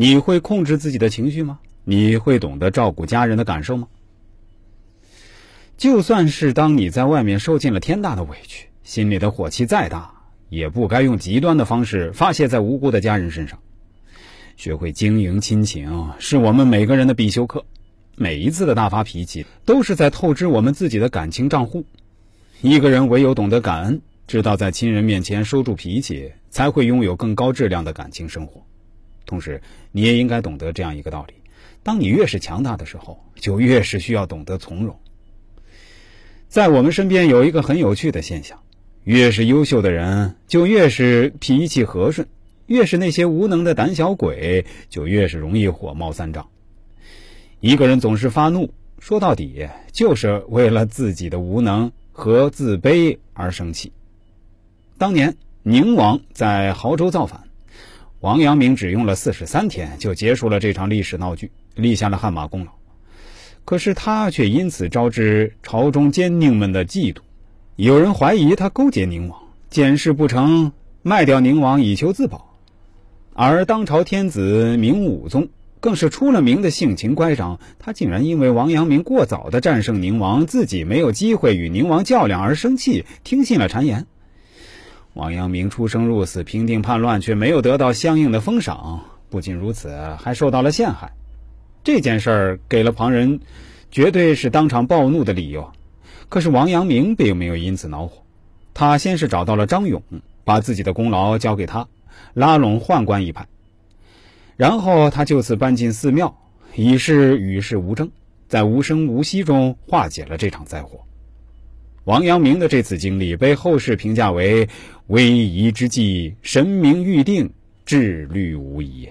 你会控制自己的情绪吗？你会懂得照顾家人的感受吗？就算是当你在外面受尽了天大的委屈，心里的火气再大，也不该用极端的方式发泄在无辜的家人身上。学会经营亲情，是我们每个人的必修课。每一次的大发脾气，都是在透支我们自己的感情账户。一个人唯有懂得感恩，知道在亲人面前收住脾气，才会拥有更高质量的感情生活。同时，你也应该懂得这样一个道理：当你越是强大的时候，就越是需要懂得从容。在我们身边有一个很有趣的现象：越是优秀的人，就越是脾气和顺；越是那些无能的胆小鬼，就越是容易火冒三丈。一个人总是发怒，说到底就是为了自己的无能和自卑而生气。当年宁王在亳州造反，王阳明只用了四十三天就结束了这场历史闹剧，立下了汗马功劳。可是他却因此招致朝中奸佞们的嫉妒，有人怀疑他勾结宁王，见事不成卖掉宁王以求自保，而当朝天子明武宗。更是出了名的性情乖张，他竟然因为王阳明过早的战胜宁王，自己没有机会与宁王较量而生气，听信了谗言。王阳明出生入死，平定叛乱，却没有得到相应的封赏。不仅如此，还受到了陷害。这件事儿给了旁人绝对是当场暴怒的理由。可是王阳明并没有因此恼火，他先是找到了张勇，把自己的功劳交给他，拉拢宦官一派。然后他就此搬进寺庙，以示与世无争，在无声无息中化解了这场灾祸。王阳明的这次经历被后世评价为危仪之际，神明预定，至虑无疑。